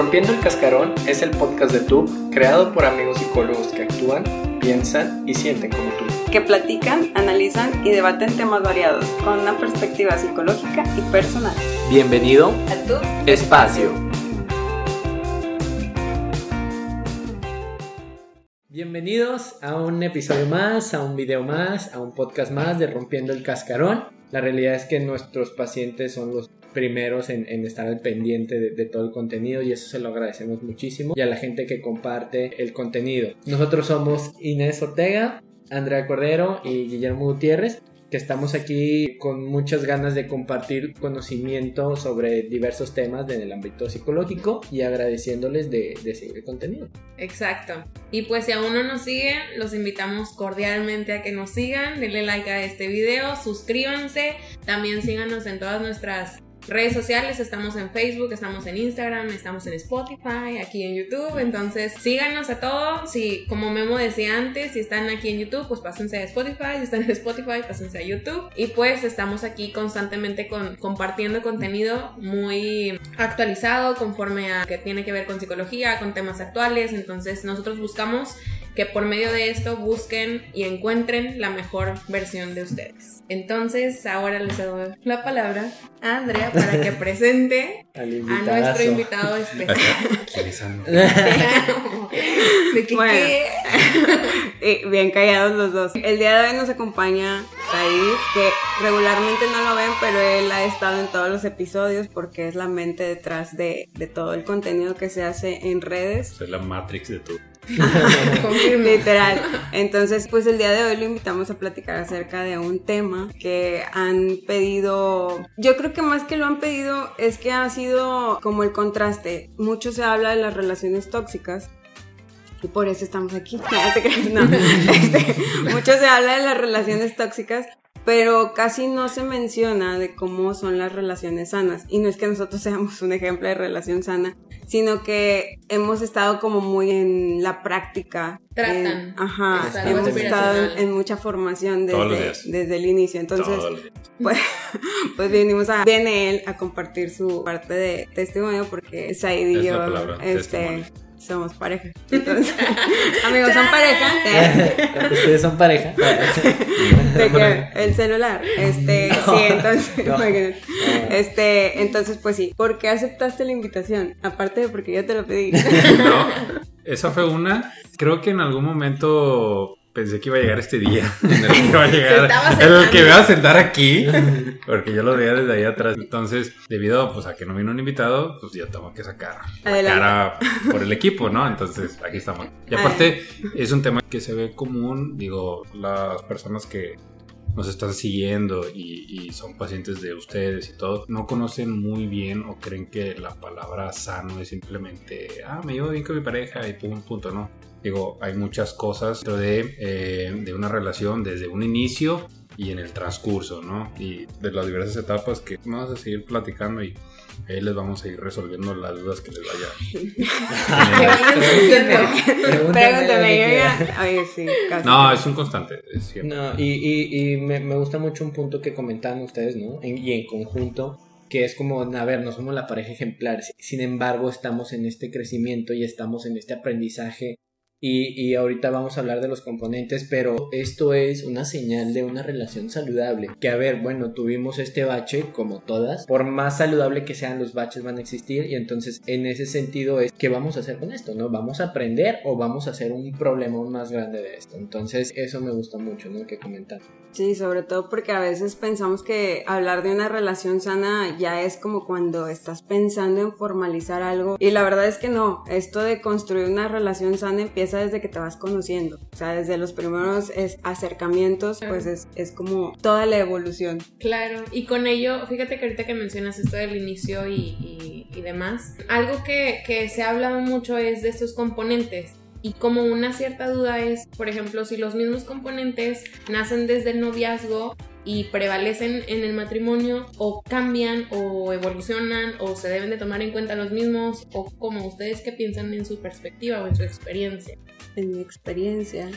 Rompiendo el Cascarón es el podcast de tú, creado por amigos psicólogos que actúan, piensan y sienten como tú. Que platican, analizan y debaten temas variados con una perspectiva psicológica y personal. Bienvenido A tu Espacio. Bienvenidos a un episodio más, a un video más, a un podcast más de Rompiendo el Cascarón. La realidad es que nuestros pacientes son los primeros en, estar al pendiente de, de todo el contenido y eso se lo agradecemos muchísimo y a la gente que comparte el contenido. Nosotros somos Inés Ortega, Andrea Cordero y Guillermo Gutiérrez que estamos aquí con muchas ganas de compartir conocimiento sobre diversos temas en el ámbito psicológico y agradeciéndoles de, de seguir el contenido. Exacto. Y pues si aún no nos siguen, los invitamos cordialmente a que nos sigan, denle like a este video, suscríbanse, también síganos en todas nuestras redes sociales, estamos en Facebook, estamos en Instagram, estamos en Spotify, aquí en YouTube, entonces síganos a todos, si como Memo decía antes, si están aquí en YouTube, pues pásense a Spotify, si están en Spotify, pásense a YouTube. Y pues estamos aquí constantemente con, compartiendo contenido muy actualizado conforme a que tiene que ver con psicología, con temas actuales, entonces nosotros buscamos que por medio de esto busquen y encuentren la mejor versión de ustedes. Entonces, ahora les doy la palabra a Andrea para que presente a nuestro invitado especial. ¿Quién es Andrea? ¿De qué, Bueno. qué? Eh, bien callados los dos. El día de hoy nos acompaña Said, que regularmente no lo ven, pero él ha estado en todos los episodios porque es la mente detrás de, de todo el contenido que se hace en redes. Soy la Matrix de tu. Literal. Entonces, pues el día de hoy lo invitamos a platicar acerca de un tema que han pedido. Yo creo que más que lo han pedido es que ha sido como el contraste. Mucho se habla de las relaciones tóxicas. Y por eso estamos aquí. No. Este, mucho se habla de las relaciones tóxicas, pero casi no se menciona de cómo son las relaciones sanas. Y no es que nosotros seamos un ejemplo de relación sana, sino que hemos estado como muy en la práctica. Tratan. En- ajá, Es algo hemos estado en, en mucha formación Todos los desde, días. desde el inicio. Entonces, pues, pues vinimos a, viene él a compartir su parte de testimonio porque Said y Es yo la palabra, este, testimonio. Somos pareja. Entonces, amigos, son pareja. ¿Ustedes son pareja? De que el celular, este, sí, entonces, no. este, entonces, pues sí, ¿por qué aceptaste la invitación? Aparte de porque yo te lo pedí. No, esa fue una. Creo que en algún momento pensé que iba a llegar este día. En el que iba a llegar. En el que me iba a sentar aquí. Porque yo lo veía desde ahí atrás. Entonces, debido pues, a que no vino un invitado, pues ya tengo que sacar la cara por el equipo, ¿no? Entonces, aquí estamos. Y aparte, es un tema que se ve común. Digo, las personas que nos están siguiendo y, y son pacientes de ustedes y todo, no conocen muy bien o creen que la palabra sano es simplemente, ah, me llevo bien con mi pareja y punto, no. Digo, hay muchas cosas dentro de, eh, de una relación desde un inicio y en el transcurso, ¿no? Y de las diversas etapas que vamos a seguir platicando y ahí les vamos a ir resolviendo las dudas que les vayan surgiendo. Pregúntame, yo ya. Oye, sí, casi. No, es un constante, es cierto. No, y, y, y me, me gusta mucho un punto que comentaban ustedes, ¿no? En- y en conjunto, que es como, a ver, no somos la pareja ejemplar, sin embargo estamos en este crecimiento y estamos en este aprendizaje. Y, y ahorita vamos a hablar de los componentes, pero esto es una señal de una relación saludable. Que a ver, bueno, tuvimos este bache como todas. Por más saludable que sean, los baches van a existir. Y entonces, en ese sentido, es ¿qué vamos a hacer con esto? ¿No? ¿Vamos a aprender o vamos a hacer un problema más grande de esto? Entonces, eso me gusta mucho, ¿no? Que comentar. Sí, sobre todo porque a veces pensamos que hablar de una relación sana ya es como cuando estás pensando en formalizar algo y la verdad es que no, esto de construir una relación sana empieza desde que te vas conociendo, o sea, desde los primeros es- acercamientos, pues es, es como toda la evolución. Claro, y con ello, fíjate que ahorita que mencionas esto del inicio y, y- y demás, algo que, que se ha hablado mucho es de estos componentes. Y como una cierta duda es, por ejemplo, si los mismos componentes nacen desde el noviazgo y prevalecen en el matrimonio o cambian o evolucionan o se deben de tomar en cuenta los mismos o como ustedes que piensan en su perspectiva o en su experiencia. En mi experiencia.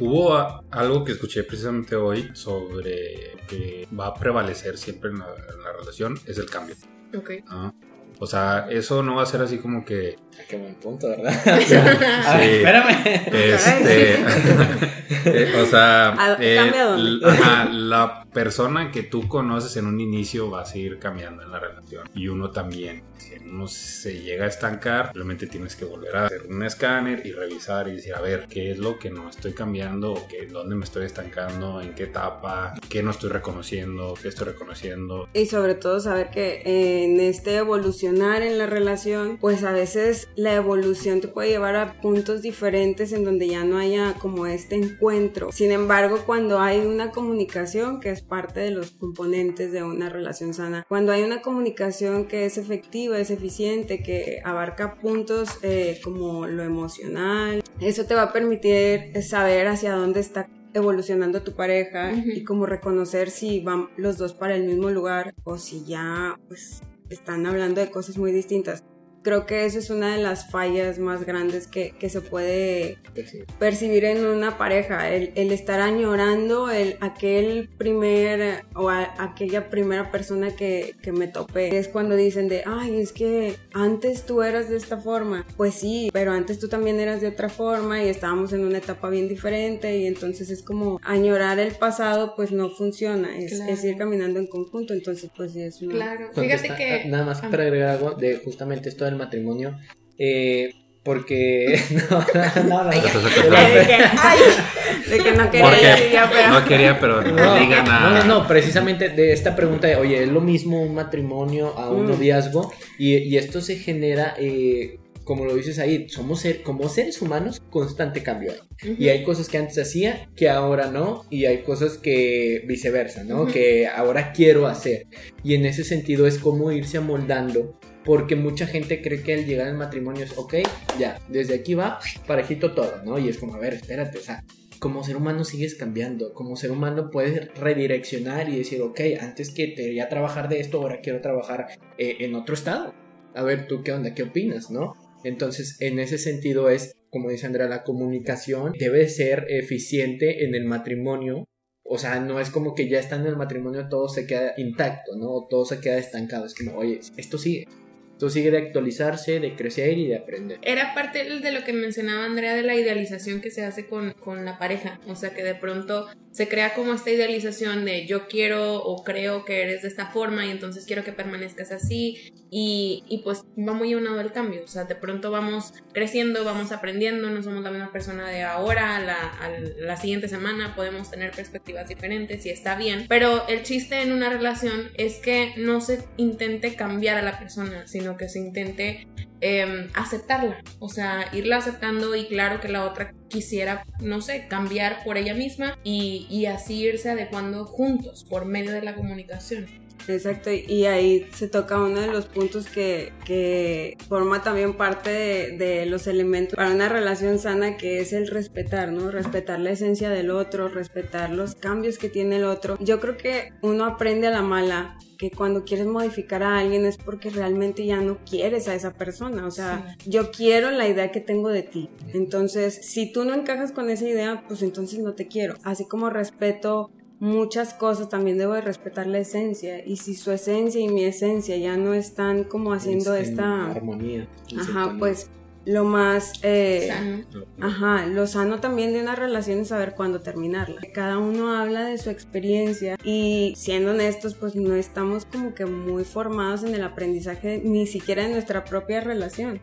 Hubo a- algo que escuché precisamente hoy sobre que va a prevalecer siempre en la, en la relación, es el cambio. Ok. ¿no? O sea, eso no va a ser así como que Qué buen punto, ¿verdad? Sí. A ver, espérame. Este, eh, o sea, ¿A- eh, cambia dónde? l- ajá, la persona que tú conoces en un inicio va a seguir cambiando en la relación y uno también. Si uno se llega a estancar, realmente tienes que volver a hacer un escáner y revisar y decir, a ver, ¿qué es lo que no estoy cambiando? ¿O qué, ¿Dónde me estoy estancando? ¿En qué etapa? ¿Qué no estoy reconociendo? ¿Qué estoy reconociendo? Y sobre todo saber que en este evolucionar en la relación, pues a veces la evolución te puede llevar a puntos diferentes en donde ya no haya como este encuentro. Sin embargo, cuando hay una comunicación, que es parte de los componentes de una relación sana, cuando hay una comunicación que es efectiva, es eficiente, que abarca puntos eh, como lo emocional, eso te va a permitir saber hacia dónde está evolucionando tu pareja y como reconocer si van los dos para el mismo lugar o si ya pues están hablando de cosas muy distintas. Creo que eso es una de las fallas más grandes que, que se puede percibir en una pareja, el, el estar añorando el, aquel primer o a- aquella primera persona que, que me topé. Es cuando dicen de, ay, es que antes tú eras de esta forma. Pues sí, pero antes tú también eras de otra forma y estábamos en una etapa bien diferente y entonces es como añorar el pasado pues no funciona, es, Claro. es ir caminando en conjunto, entonces pues sí es una... Claro, fíjate que... ah, Nada más Ah. para agregar algo de justamente esto del matrimonio. eh, porque. No, no, no. Ay, ya. no. Ay, de, que, ay, de que no quería pero... no quería, pero no, no, nada. no, no, precisamente de esta pregunta de, oye, ¿es lo mismo un matrimonio a un Mm. noviazgo? Y, y esto se genera, eh, como lo dices ahí, somos ser, como seres humanos, constante cambio hay. Y hay cosas que antes hacía que ahora no, y hay cosas que viceversa, ¿no? Que ahora quiero hacer. Y en ese sentido es como irse amoldando. Porque mucha gente cree que al llegar al matrimonio es, ok, ya, desde aquí va, parejito todo, ¿no? Y es como, a ver, espérate, o sea, como ser humano sigues cambiando, como ser humano puedes redireccionar y decir, ok, antes que quería trabajar de esto, ahora quiero trabajar eh, en otro estado. A ver, tú qué onda, qué opinas, ¿no? Entonces, en ese sentido es, como dice Andrea, la comunicación debe ser eficiente en el matrimonio. O sea, no es como que ya estando en el matrimonio todo se queda intacto, ¿no? Todo se queda estancado. Es como, oye, esto sigue. Esto sigue de actualizarse, de crecer y de aprender. Era parte de lo que mencionaba Andrea de la idealización que se hace con, con la pareja. O sea, que de pronto se crea como esta idealización de yo quiero o creo que eres de esta forma y entonces quiero que permanezcas así. Y, y pues va muy unado el cambio. O sea, de pronto vamos creciendo, vamos aprendiendo, no somos la misma persona de ahora, a la, a la siguiente semana podemos tener perspectivas diferentes y está bien. Pero el chiste en una relación es que no se intente cambiar a la persona, sino que se intente eh, aceptarla, o sea, irla aceptando y claro que la otra quisiera, no sé, cambiar por ella misma y, y así irse adecuando juntos por medio de la comunicación. Exacto, y ahí se toca uno de los puntos que, que forma también parte de, de los elementos para una relación sana, que es el respetar, ¿no? Respetar la esencia del otro, respetar los cambios que tiene el otro. Yo creo que uno aprende a la mala que cuando quieres modificar a alguien es porque realmente ya no quieres a esa persona, o sea, yo quiero la idea que tengo de ti. Entonces, si tú no encajas con esa idea, pues entonces no te quiero. Así como respeto muchas cosas, también debo de respetar la esencia. Y si su esencia y mi esencia ya no están como haciendo En esta... armonía. Ajá, pues lo más... eh, Sano. Ajá, lo sano también de una relación es saber cuándo terminarla. Cada uno habla de su experiencia y siendo honestos, pues no estamos como que muy formados en el aprendizaje ni siquiera en nuestra propia relación.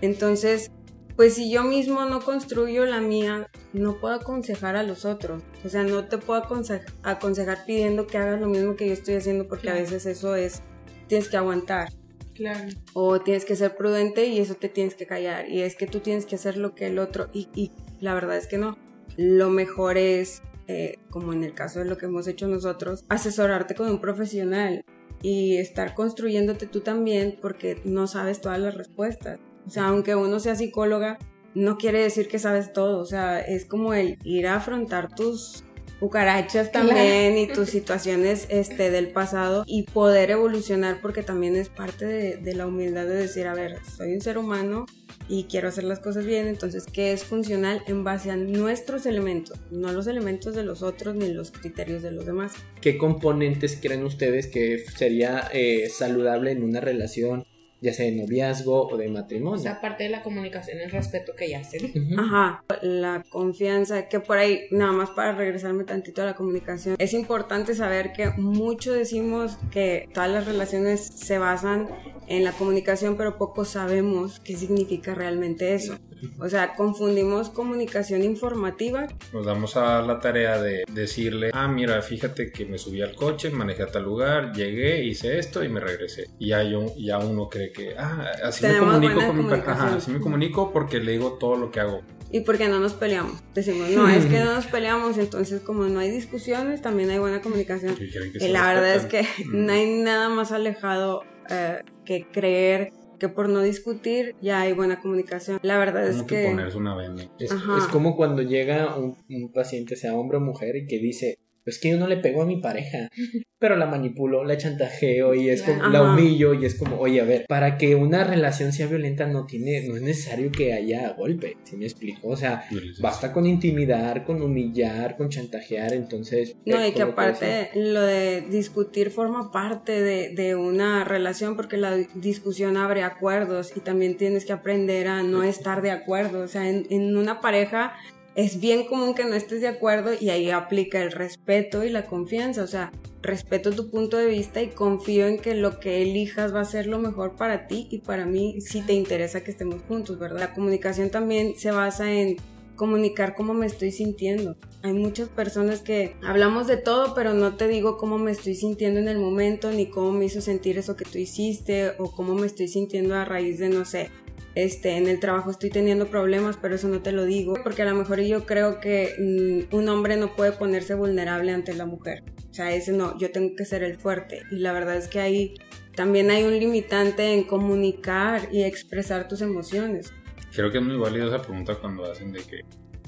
Entonces, pues si yo mismo no construyo la mía, no puedo aconsejar a los otros. O sea, no te puedo aconse- aconsejar pidiendo que hagas lo mismo que yo estoy haciendo porque a veces eso es, tienes que aguantar Claro. o tienes que ser prudente y eso te tienes que callar. Y es que tú tienes que hacer lo que el otro y, y la verdad es que no. Lo mejor es eh, como en el caso de lo que hemos hecho nosotros asesorarte con un profesional y estar construyéndote tú también porque no sabes todas las respuestas. O sea aunque uno sea psicóloga no quiere decir que sabes todo. O sea es como el ir a afrontar tus cucarachas también y tus situaciones este, del pasado y poder evolucionar porque también es parte de, de la humildad de decir, a ver, soy un ser humano y quiero hacer las cosas bien, entonces, ¿qué es funcional en base a nuestros elementos? No los elementos de los otros ni los criterios de los demás. ¿Qué componentes creen ustedes que sería eh, saludable en una relación ya sea de noviazgo o de matrimonio. O sea, parte de la comunicación es respeto que ya se dio. Ajá, la confianza, que por ahí, nada más para regresarme tantito a la comunicación, es importante saber que mucho decimos que todas las relaciones se basan en la comunicación, pero poco sabemos qué significa realmente eso. O sea, confundimos comunicación informativa Nos damos a la tarea de decirle, ah, mira, fíjate que me subí al coche, manejé a tal lugar, llegué, hice esto y me regresé. Y ya, yo, ya uno cree que, ah, así me comunico con mi pareja. Ajá, así me comunico porque le digo todo lo que hago. y porque no nos peleamos. Decimos, no, es que no nos peleamos, entonces como no hay discusiones, también hay buena comunicación. Y la verdad es que Mm. no hay nada más alejado eh, que creer que por no discutir ya hay buena comunicación. La verdad es Como que que... ponerse una venda. Es como cuando llega un, un paciente, sea hombre o mujer, y que dice, pues que yo no le pego a mi pareja, pero la manipulo, la chantajeo y es como, la humillo y es como, oye, a ver, para que una relación sea violenta no tiene, no es necesario que haya golpe, ¿sí me explico? O sea, basta con intimidar, con humillar, con chantajear, entonces... No, eh, y que todo eso. aparte lo de discutir forma parte de, de una relación porque la discusión abre acuerdos y también tienes que aprender a no estar de acuerdo. O sea, en, en una pareja es bien común que no estés de acuerdo y ahí aplica el respeto y la confianza. O sea, respeto tu punto de vista y confío en que lo que elijas va a ser lo mejor para ti y para mí si te interesa que estemos juntos, ¿verdad? La comunicación también se basa en comunicar cómo me estoy sintiendo. Hay muchas personas que hablamos de todo, pero no te digo cómo me estoy sintiendo en el momento, ni cómo me hizo sentir eso que tú hiciste, o cómo me estoy sintiendo a raíz de, no sé, este, en el trabajo estoy teniendo problemas, pero eso no te lo digo, porque a lo mejor yo creo que mm, un hombre no puede ponerse vulnerable ante la mujer. O sea, ese no, yo tengo que ser el fuerte. Y la verdad es que ahí también hay un limitante en comunicar y expresar tus emociones. Creo que es muy válida esa pregunta cuando hacen de que,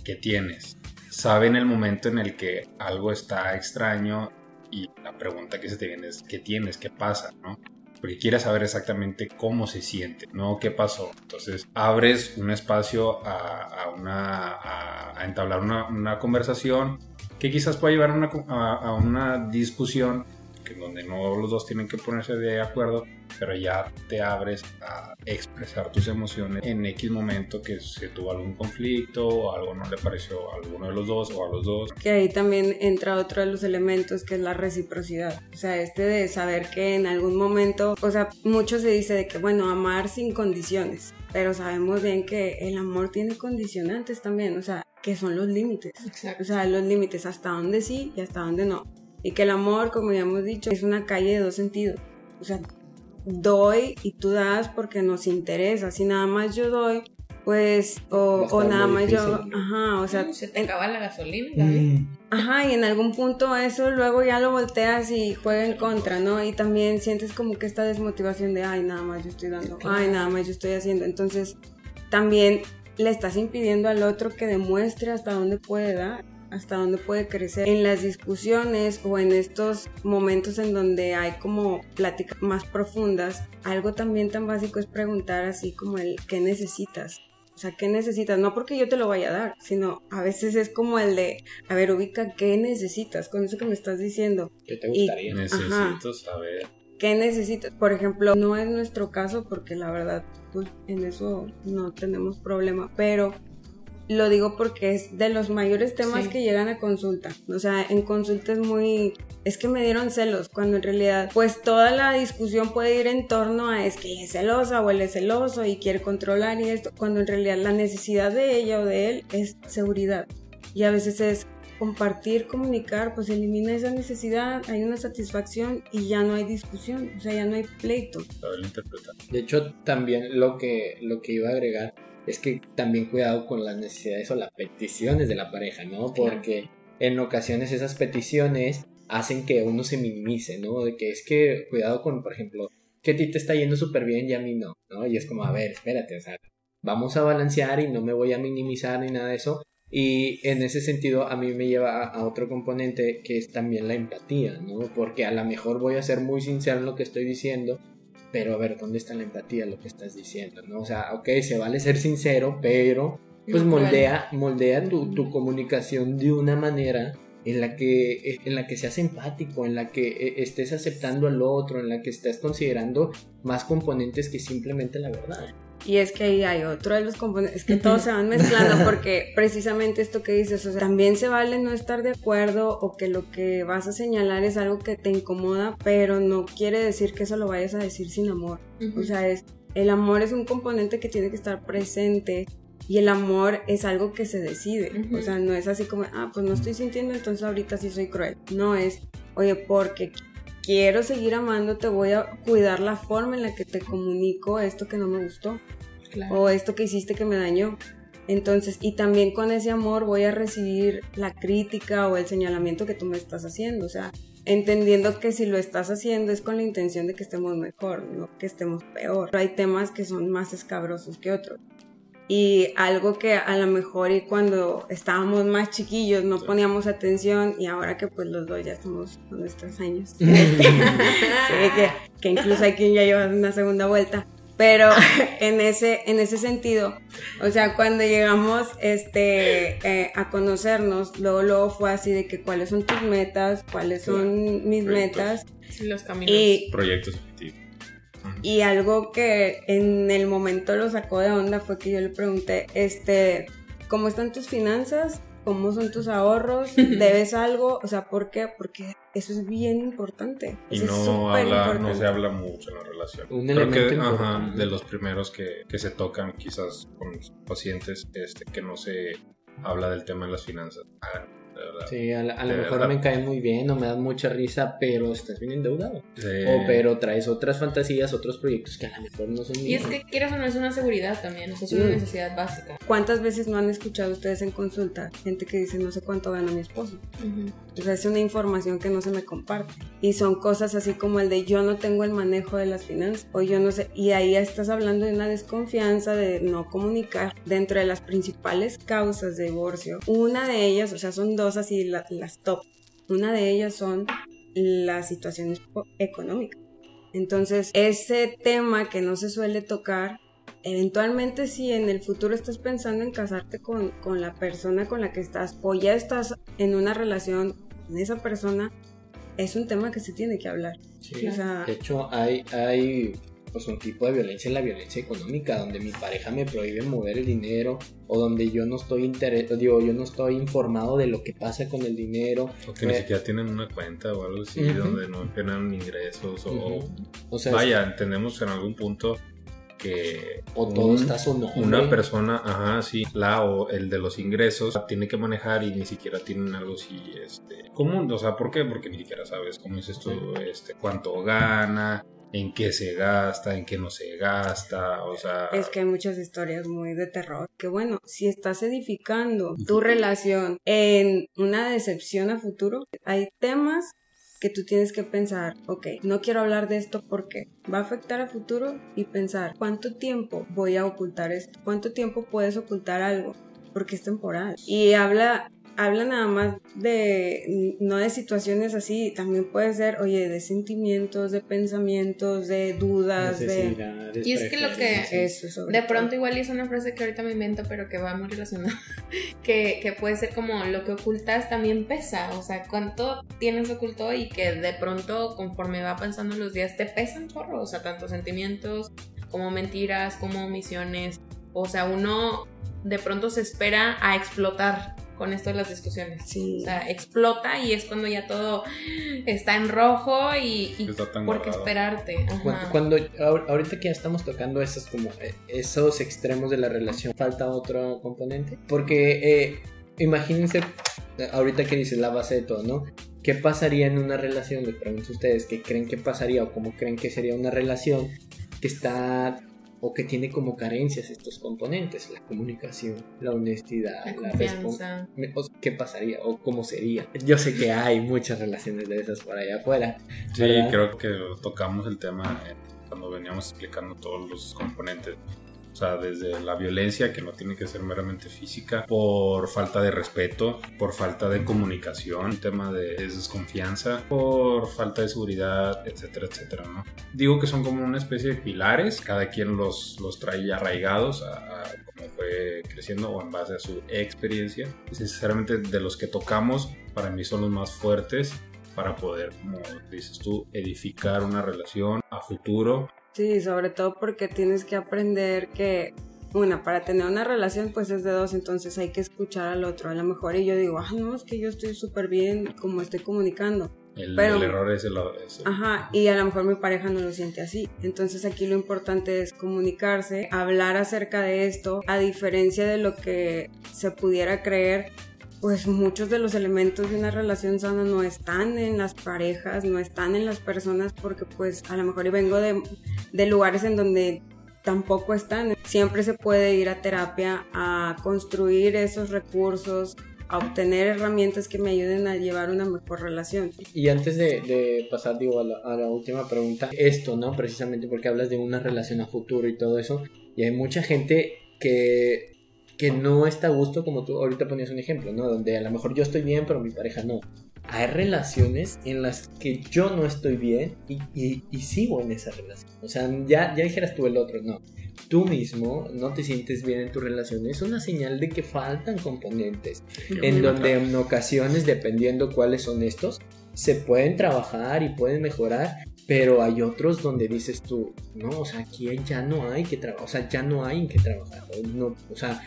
¿qué tienes? Saben el momento en el que algo está extraño y la pregunta que se te viene es, ¿qué tienes? ¿Qué pasa? ¿no? Porque quieres saber exactamente cómo se siente, no qué pasó. Entonces abres un espacio a, una, a, entablar una, conversación que quizás pueda llevar una, a una discusión que donde no los dos tienen que ponerse de acuerdo, pero ya te abres a expresar tus emociones en X momento que se tuvo algún conflicto o algo no le pareció a alguno de los dos o a los dos. Que ahí también entra otro de los elementos que es la reciprocidad. O sea, este de saber que en algún momento, o sea, mucho se dice de que, bueno, amar sin condiciones, pero sabemos bien que el amor tiene condicionantes también, o sea, que son los límites. Exacto. O sea, los límites hasta dónde sí y hasta dónde no. Y que el amor, como ya hemos dicho, es una calle de dos sentidos. O sea, doy y tú das porque nos interesa. Si nada más yo doy, pues, o, nada más yo, ajá, o sea, se te en- acaba la gasolina también. Mm, Ajá, y en algún punto eso luego ya lo volteas y juega en contra, ¿no? Y también sientes como que esta desmotivación de, ay, nada más yo estoy dando, Claro. ay, nada más yo estoy haciendo. Entonces, también le estás impidiendo al otro que demuestre hasta dónde puede dar, hasta dónde puede crecer. En las discusiones o en estos momentos en donde hay como pláticas más profundas, algo también tan básico es preguntar así como el, ¿qué necesitas? O sea, ¿qué necesitas? No porque yo te lo vaya a dar, sino a veces es como el de, a ver, ubica qué necesitas con eso que me estás diciendo. ¿Qué te Y- gustaría? Necesito Ajá. saber. ¿Qué necesitas? Por ejemplo, no es nuestro caso porque la verdad, pues en eso no tenemos problema, pero lo digo porque es de los mayores temas Sí. que llegan a consulta. O sea, en consulta es muy... Es que me dieron celos, cuando en realidad, pues toda la discusión puede ir en torno a es que ella es celosa o él es celoso y quiere controlar y esto, cuando en realidad la necesidad de ella o de él es seguridad. Y a veces es compartir, comunicar, pues elimina esa necesidad, hay una satisfacción y ya no hay discusión, o sea, ya no hay pleito. De hecho, también lo que, lo que iba a agregar es que también cuidado con las necesidades o las peticiones de la pareja, ¿no? Porque en ocasiones esas peticiones hacen que uno se minimice, ¿no? De que es que cuidado con, por ejemplo, que a ti te está yendo súper bien y a mí no, ¿no? Y es como, a ver, espérate, o sea, vamos a balancear y no me voy a minimizar ni nada de eso. Y en ese sentido a mí me lleva a, a otro componente que es también la empatía, ¿no? Porque a lo mejor voy a ser muy sincero en lo que estoy diciendo, pero a ver, ¿dónde está la empatía lo que estás diciendo? ¿no? O sea, ok, se vale ser sincero, pero pues moldea, moldea tu, tu comunicación de una manera en la que en la que seas empático, en la que eh, estés aceptando al otro, en la que estés considerando más componentes que simplemente la verdad. Y es que ahí hay otro de los componentes, es que todos se van mezclando porque precisamente esto que dices, o sea, también se vale no estar de acuerdo o que lo que vas a señalar es algo que te incomoda, pero no quiere decir que eso lo vayas a decir sin amor. O sea, es, el amor es un componente que tiene que estar presente y el amor es algo que se decide. O sea, no es así como, ah, pues no estoy sintiendo, entonces ahorita sí soy cruel. No es, oye, porque quiero seguir amándote, voy a cuidar la forma en la que te comunico esto que no me gustó o esto que hiciste que me dañó. Entonces, y también con ese amor voy a recibir la crítica o el señalamiento que tú me estás haciendo. O sea, entendiendo que si lo estás haciendo es con la intención de que estemos mejor, no que estemos peor. Pero hay temas que son más escabrosos que otros. Y algo que a lo mejor y cuando estábamos más chiquillos no poníamos atención y ahora que pues los dos ya estamos con nuestros años. que, que incluso hay quien ya lleva una segunda vuelta pero en ese, en ese sentido, o sea, cuando llegamos este, eh, a conocernos, luego, luego fue así de que cuáles son tus metas, cuáles son mis metas. los caminos. Y, proyectos Y algo que en el momento lo sacó de onda fue que yo le pregunté, este, ¿cómo están tus finanzas? cómo son tus ahorros, debes algo, o sea, ¿por qué? Porque eso es bien importante. Y no, habla, no se habla mucho en la relación. Un Creo que de los primeros que, que, se tocan quizás con los pacientes, este, que no se habla del tema de las finanzas. Ah, Sí, a, lo mejor me cae muy bien o me da mucha risa, pero estás bien endeudado. O pero traes otras fantasías, otros proyectos que a lo mejor no son Y es que quieras o no es una seguridad también, eso es una mm. necesidad básica. ¿Cuántas veces no han escuchado ustedes en consulta gente que dice no sé cuánto gana mi esposo? O sea, es una información que no se me comparte. Y son cosas así como el de yo no tengo el manejo de las finanzas o yo no sé. Y ahí estás hablando de una desconfianza, de no comunicar. Dentro de las principales causas de divorcio, una de ellas, o sea, son dos así las top. Una de ellas son las situaciones económicas. Entonces, ese tema que no se suele tocar, eventualmente si en el futuro estás pensando en casarte con, con la persona con la que estás o ya estás en una relación con esa persona, es un tema que se tiene que hablar. de hecho, hay, hay pues un tipo de violencia en la violencia económica, donde mi pareja me prohíbe mover el dinero o donde yo no estoy digo, yo no estoy informado de lo que pasa con el dinero. O que ni eh, siquiera tienen una cuenta o algo así, donde no generan ingresos o, o sea, vaya, entendemos en algún punto que o todo está su Una persona, ajá, sí, la o el de los ingresos tiene que manejar y ni siquiera tienen algo así este común, o sea, ¿por qué? Porque ni siquiera sabes cómo es esto, este cuánto gana, en qué se gasta, en qué no se gasta, o sea... Es que hay muchas historias muy de terror. Que bueno, si estás edificando tu relación en una decepción a futuro, hay temas que tú tienes que pensar, ok, no quiero hablar de esto porque va a afectar a futuro y pensar, ¿cuánto tiempo voy a ocultar esto? ¿Cuánto tiempo puedes ocultar algo? Porque es temporal. Y habla habla nada más de, no de situaciones así, también puede ser, oye, de sentimientos, de pensamientos, de dudas, de... Y es que lo que... de pronto igual es una frase que ahorita me invento, pero que va muy relacionada, que, que puede ser como lo que ocultas también pesa, o sea, cuánto tienes oculto y que de pronto conforme va pasando los días te pesan chorro, o sea, tanto sentimientos como mentiras, como omisiones, o sea, uno de pronto se espera a explotar con esto de las discusiones. O sea, explota y es cuando ya todo está en rojo y, y por qué esperarte. Cuando, ahorita que ya estamos tocando esos como eh, esos extremos de la relación, falta otro componente, porque eh, imagínense ahorita que dices la base de todo, ¿no? ¿Qué pasaría en una relación? Les pregunto a ustedes, ¿qué creen que pasaría o cómo creen que sería una relación que está o que tiene como carencias estos componentes, la comunicación, la honestidad, la, confianza. ¿Qué pasaría o cómo sería? Yo sé que hay muchas relaciones de esas por allá afuera. Sí, creo que tocamos el tema cuando veníamos explicando todos los componentes. O sea, desde la violencia, que no tiene que ser meramente física, por falta de respeto, por falta de comunicación, tema de desconfianza, por falta de seguridad, etcétera, etcétera, ¿no? Digo que son como una especie de pilares, cada quien los, los trae arraigados a, como fue fue creciendo o en base a su experiencia. Sinceramente, de los que tocamos, para mí son los más fuertes para poder, como dices tú, edificar una relación a futuro. Sí, sobre todo porque tienes que aprender que una, para tener una relación pues es de dos, entonces hay que escuchar al otro. A lo mejor y yo digo, ah, no, es que yo estoy súper bien como estoy comunicando. El, el error es el... Es Ajá, y a lo mejor mi pareja no lo siente así. Entonces aquí lo importante es comunicarse, hablar acerca de esto, a diferencia de lo que se pudiera creer, pues muchos de los elementos de una relación sana no están en las parejas, no están en las personas, porque pues a lo mejor vengo de, lugares en donde tampoco están. Siempre se puede ir a terapia a construir esos recursos, a obtener herramientas que me ayuden a llevar una mejor relación. Y antes de, pasar, digo, a a la, última pregunta, esto, ¿no? Precisamente porque hablas de una relación a futuro y todo eso, y hay mucha gente que, que no está a gusto, como tú ahorita ponías un ejemplo, ¿no? Donde a lo mejor yo estoy bien, pero mi pareja no. Hay relaciones en las que yo no estoy bien y, y, y sigo en esa relación. O sea, ya, ya dijeras tú el otro, no tú mismo no te sientes bien en tu relación, es una señal de que faltan componentes. en donde en ocasiones, dependiendo cuáles son estos, se pueden trabajar y pueden mejorar, pero hay otros donde dices tú, no, o sea, aquí ya no hay que trabajar, o sea, ya no hay en qué trabajar, no, o sea,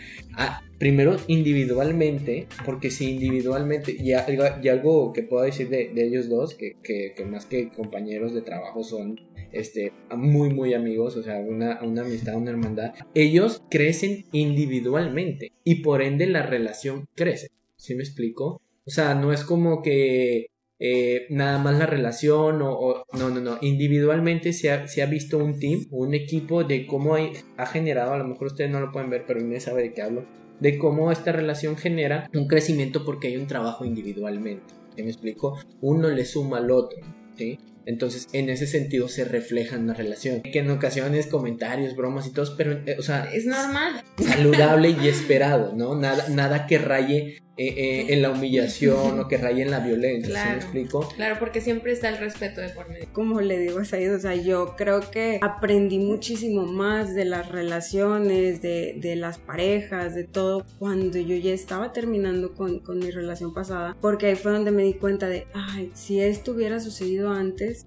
primero individualmente, porque si individualmente, y, algo que puedo decir de, ellos dos, que, que, más que compañeros de trabajo son este, muy, muy amigos, o sea, una, una amistad, una hermandad, ellos crecen individualmente y por ende la relación crece. ¿Sí me explico? O sea, no es como que eh, nada más la relación o, no, no, no, individualmente se ha, se ha, visto un team, un equipo de cómo ha generado, a lo mejor ustedes no lo pueden ver, pero me sabe de qué hablo, de cómo esta relación genera un crecimiento porque hay un trabajo individualmente. ¿Sí me explico? Uno le suma al otro, ¿sí? Entonces, en ese sentido se refleja en la relación. Que en ocasiones comentarios, bromas y todo, pero, eh, o sea, es normal. Saludable y esperado, ¿no? Nada, nada que raye eh, eh, en la humillación o que raye en la violencia, claro, me explico? Claro, porque siempre está el respeto de por medio. Como le digo a Said, o sea, yo creo que aprendí muchísimo más de las relaciones, de, de las parejas, de todo, cuando yo ya estaba terminando con, con mi relación pasada, porque ahí fue donde me di cuenta de, ay, si esto hubiera sucedido antes,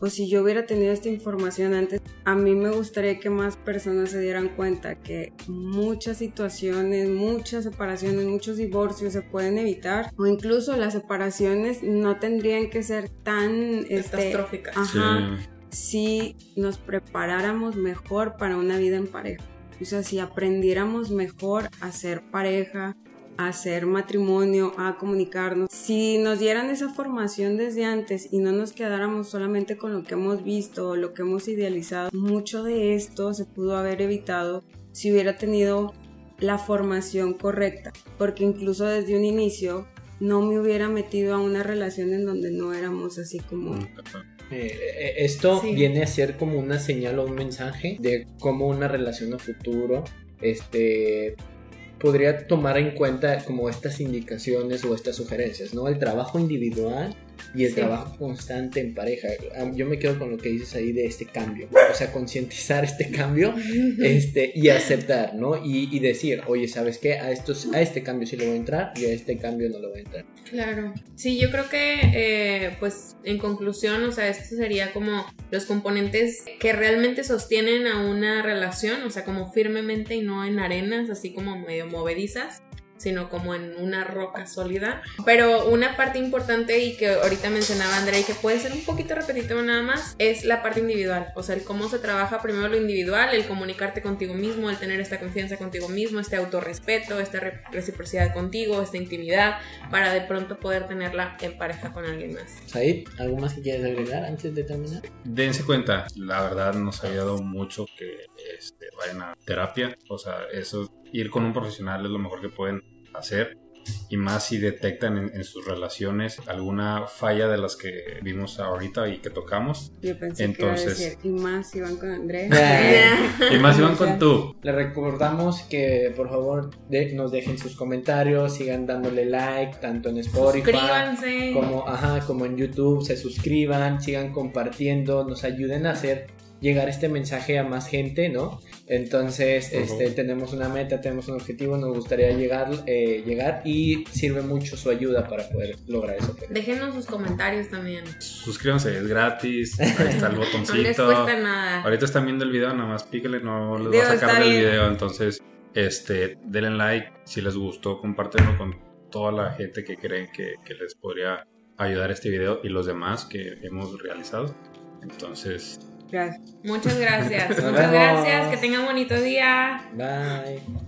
o si yo hubiera tenido esta información antes, a mí me gustaría que más personas se dieran cuenta que muchas situaciones, muchas separaciones, muchos divorcios se pueden evitar o incluso las separaciones no tendrían que ser tan este, catastróficas. ajá, si nos preparáramos mejor para una vida en pareja. O sea, si aprendiéramos mejor a ser pareja, a hacer matrimonio, a comunicarnos. Si nos dieran esa formación desde antes y no nos quedáramos solamente con lo que hemos visto o lo que hemos idealizado, mucho de esto se pudo haber evitado si hubiera tenido la formación correcta, porque incluso desde un inicio no me hubiera metido a una relación en donde no éramos así como... Mm, eh, eh, esto viene a ser como una señal o un mensaje de cómo una relación a futuro este podría tomar en cuenta como estas indicaciones o estas sugerencias, ¿no? El trabajo individual y el trabajo constante en pareja. Ah, yo me quedo con lo que dices ahí de este cambio, o sea, concientizar este cambio este, y aceptar, ¿no? Y, decir, oye, ¿sabes qué? A, estos, a este cambio sí le voy a entrar y a este cambio no le voy a entrar. Claro. Sí, yo creo que, eh, pues, en conclusión, o sea, esto sería como los componentes que realmente sostienen a una relación, o sea, como firmemente y no en arenas, así como medio movedizas sino como en una roca sólida. Pero una parte importante y que ahorita mencionaba Andrea y que puede ser un poquito repetitivo nada más, es la parte individual. O sea, el cómo se trabaja primero lo individual, el comunicarte contigo mismo, el tener esta confianza contigo mismo, este autorrespeto, esta reciprocidad contigo, esta intimidad, para de pronto poder tenerla en pareja con alguien más. Said, ¿algo más que quieras agregar antes de terminar? Dense cuenta, la verdad nos ha ayudado mucho que este, vayan a terapia. O sea, eso ir con un profesional es lo mejor que pueden hacer y más si detectan en, sus relaciones alguna falla de las que vimos ahorita y que tocamos. Yo pensé Entonces, que iba a decir, y más si van con Andrés. y más si van con tú. Le recordamos que por favor nos dejen sus comentarios, sigan dándole like tanto en Spotify como, ajá, como en YouTube, se suscriban, sigan compartiendo, nos ayuden a hacer llegar este mensaje a más gente, ¿no? Entonces, Ujú. este, tenemos una meta, tenemos un objetivo, nos gustaría llegar, eh, llegar y sirve mucho su ayuda para poder lograr eso. Déjenos sus comentarios también. Suscríbanse, es gratis. Ahí está el No les botoncito. cuesta nada. Ahorita están viendo el video, nada más píquele, no les Digo, va a sacar del video. Entonces, este, denle like si les gustó, compártenlo con toda la gente que creen que, que les podría ayudar este video y los demás que hemos realizado. Entonces, Gracias. Muchas gracias. Muchas gracias. Que tengan bonito día. Bye.